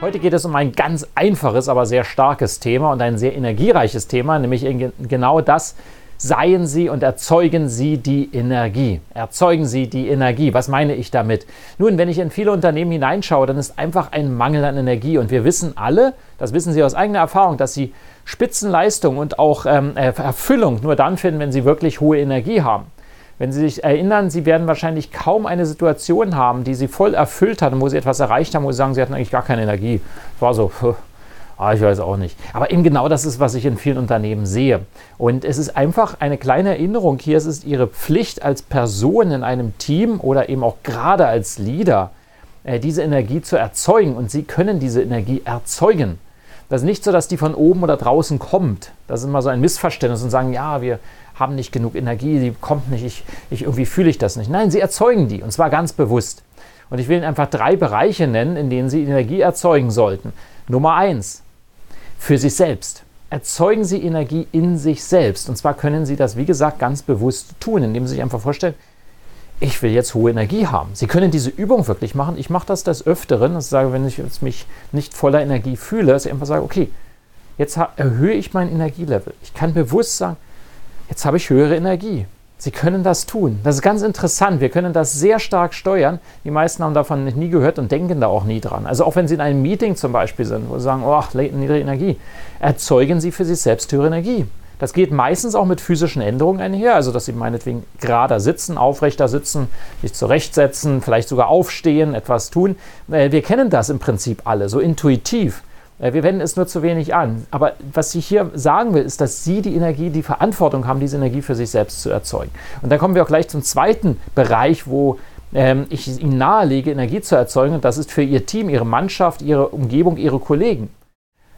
Heute geht es um ein ganz einfaches, aber sehr starkes Thema und ein sehr energiereiches Thema, nämlich genau das, seien Sie und erzeugen Sie die Energie. Erzeugen Sie die Energie. Was meine ich damit? Nun, wenn ich in viele Unternehmen hineinschaue, dann ist einfach ein Mangel an Energie. Und wir wissen alle, das wissen Sie aus eigener Erfahrung, dass Sie Spitzenleistung und auch ähm, Erfüllung nur dann finden, wenn Sie wirklich hohe Energie haben. Wenn Sie sich erinnern, Sie werden wahrscheinlich kaum eine Situation haben, die Sie voll erfüllt hat und wo Sie etwas erreicht haben, wo Sie sagen, Sie hatten eigentlich gar keine Energie. Es war so, ah, ich weiß auch nicht. Aber eben genau das ist, was ich in vielen Unternehmen sehe. Und es ist einfach eine kleine Erinnerung hier. Es ist Ihre Pflicht als Person in einem Team oder eben auch gerade als Leader, äh, diese Energie zu erzeugen. Und Sie können diese Energie erzeugen. Das ist nicht so, dass die von oben oder draußen kommt. Das ist immer so ein Missverständnis und sagen, ja, wir haben nicht genug Energie, die kommt nicht, ich, ich irgendwie fühle ich das nicht. Nein, sie erzeugen die und zwar ganz bewusst. Und ich will Ihnen einfach drei Bereiche nennen, in denen Sie Energie erzeugen sollten. Nummer eins, für sich selbst. Erzeugen Sie Energie in sich selbst. Und zwar können Sie das, wie gesagt, ganz bewusst tun, indem Sie sich einfach vorstellen, ich will jetzt hohe Energie haben. Sie können diese Übung wirklich machen. Ich mache das des Öfteren. Ich sage, wenn ich mich nicht voller Energie fühle, dass ich einfach sage, okay, jetzt erhöhe ich mein Energielevel. Ich kann bewusst sagen, jetzt habe ich höhere Energie. Sie können das tun. Das ist ganz interessant. Wir können das sehr stark steuern. Die meisten haben davon nie gehört und denken da auch nie dran. Also auch wenn Sie in einem Meeting zum Beispiel sind, wo Sie sagen, oh, niedrige Energie, erzeugen Sie für sich selbst höhere Energie. Das geht meistens auch mit physischen Änderungen einher, also dass Sie meinetwegen gerader sitzen, aufrechter sitzen, sich zurechtsetzen, vielleicht sogar aufstehen, etwas tun. Äh, wir kennen das im Prinzip alle, so intuitiv. Äh, wir wenden es nur zu wenig an. Aber was ich hier sagen will, ist, dass Sie die Energie, die Verantwortung haben, diese Energie für sich selbst zu erzeugen. Und dann kommen wir auch gleich zum zweiten Bereich, wo ähm, ich Ihnen nahelege, Energie zu erzeugen. Und das ist für Ihr Team, Ihre Mannschaft, Ihre Umgebung, Ihre Kollegen.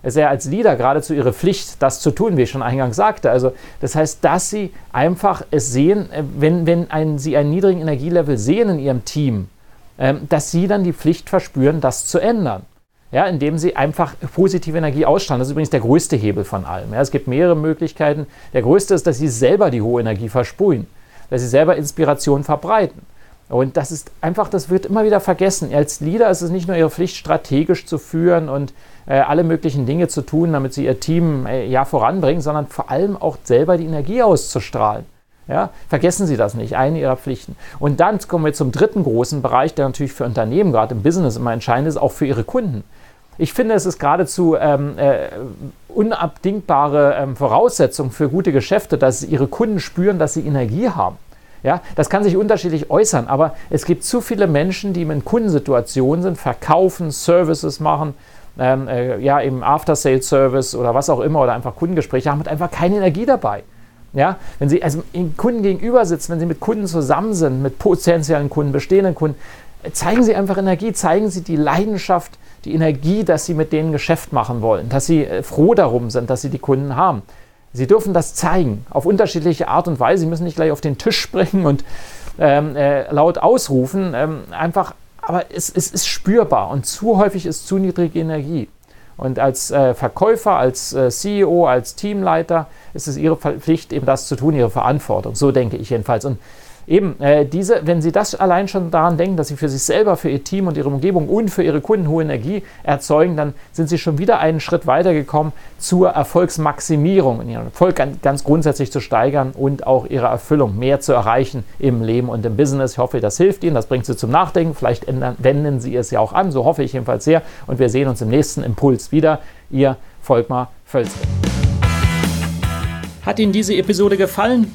Es ist ja als Leader geradezu Ihre Pflicht, das zu tun, wie ich schon eingangs sagte. Also das heißt, dass Sie einfach es sehen, äh, wenn, wenn ein, Sie einen niedrigen Energielevel sehen in Ihrem Team, ähm, dass Sie dann die Pflicht verspüren, das zu ändern ja, indem sie einfach positive Energie ausstrahlen. Das ist übrigens der größte Hebel von allem. Ja, es gibt mehrere Möglichkeiten. Der größte ist, dass sie selber die hohe Energie versprühen, dass sie selber Inspiration verbreiten. Und das ist einfach, das wird immer wieder vergessen. Als Leader ist es nicht nur ihre Pflicht, strategisch zu führen und äh, alle möglichen Dinge zu tun, damit sie ihr Team äh, ja voranbringen, sondern vor allem auch selber die Energie auszustrahlen. Ja, vergessen Sie das nicht, eine Ihrer Pflichten. Und dann kommen wir zum dritten großen Bereich, der natürlich für Unternehmen, gerade im Business, immer entscheidend ist, auch für Ihre Kunden. Ich finde, es ist geradezu ähm, äh, unabdingbare ähm, Voraussetzung für gute Geschäfte, dass ihre Kunden spüren, dass sie Energie haben. Ja, das kann sich unterschiedlich äußern, aber es gibt zu viele Menschen, die in Kundensituationen sind, verkaufen, Services machen, ähm, äh, ja, eben After-Sales-Service oder was auch immer oder einfach Kundengespräche haben und einfach keine Energie dabei. Ja, wenn Sie also Kunden gegenüber sitzen, wenn Sie mit Kunden zusammen sind, mit potenziellen Kunden, bestehenden Kunden, zeigen Sie einfach Energie, zeigen Sie die Leidenschaft, die Energie, dass Sie mit denen Geschäft machen wollen, dass Sie äh, froh darum sind, dass Sie die Kunden haben. Sie dürfen das zeigen, auf unterschiedliche Art und Weise. Sie müssen nicht gleich auf den Tisch springen und ähm, äh, laut ausrufen. Ähm, einfach, aber es, es, ist spürbar und zu häufig ist zu niedrige Energie. Und als äh, Verkäufer, als äh, CEO, als Teamleiter ist es Ihre Pflicht, eben das zu tun, Ihre Verantwortung. So denke ich jedenfalls. Und eben, äh, diese, wenn Sie das allein schon daran denken, dass Sie für sich selber, für Ihr Team und Ihre Umgebung und für Ihre Kunden hohe Energie erzeugen, dann sind Sie schon wieder einen Schritt weitergekommen zur Erfolgsmaximierung, Ihren Erfolg ganz, grundsätzlich zu steigern und auch Ihre Erfüllung mehr zu erreichen im Leben und im Business. Ich hoffe, das hilft Ihnen, das bringt Sie zum Nachdenken. Vielleicht ändern, wenden Sie es ja auch an, so hoffe ich jedenfalls sehr. Und wir sehen uns im nächsten Impuls wieder. Ihr Volkmar Völzke. Hat Ihnen diese Episode gefallen?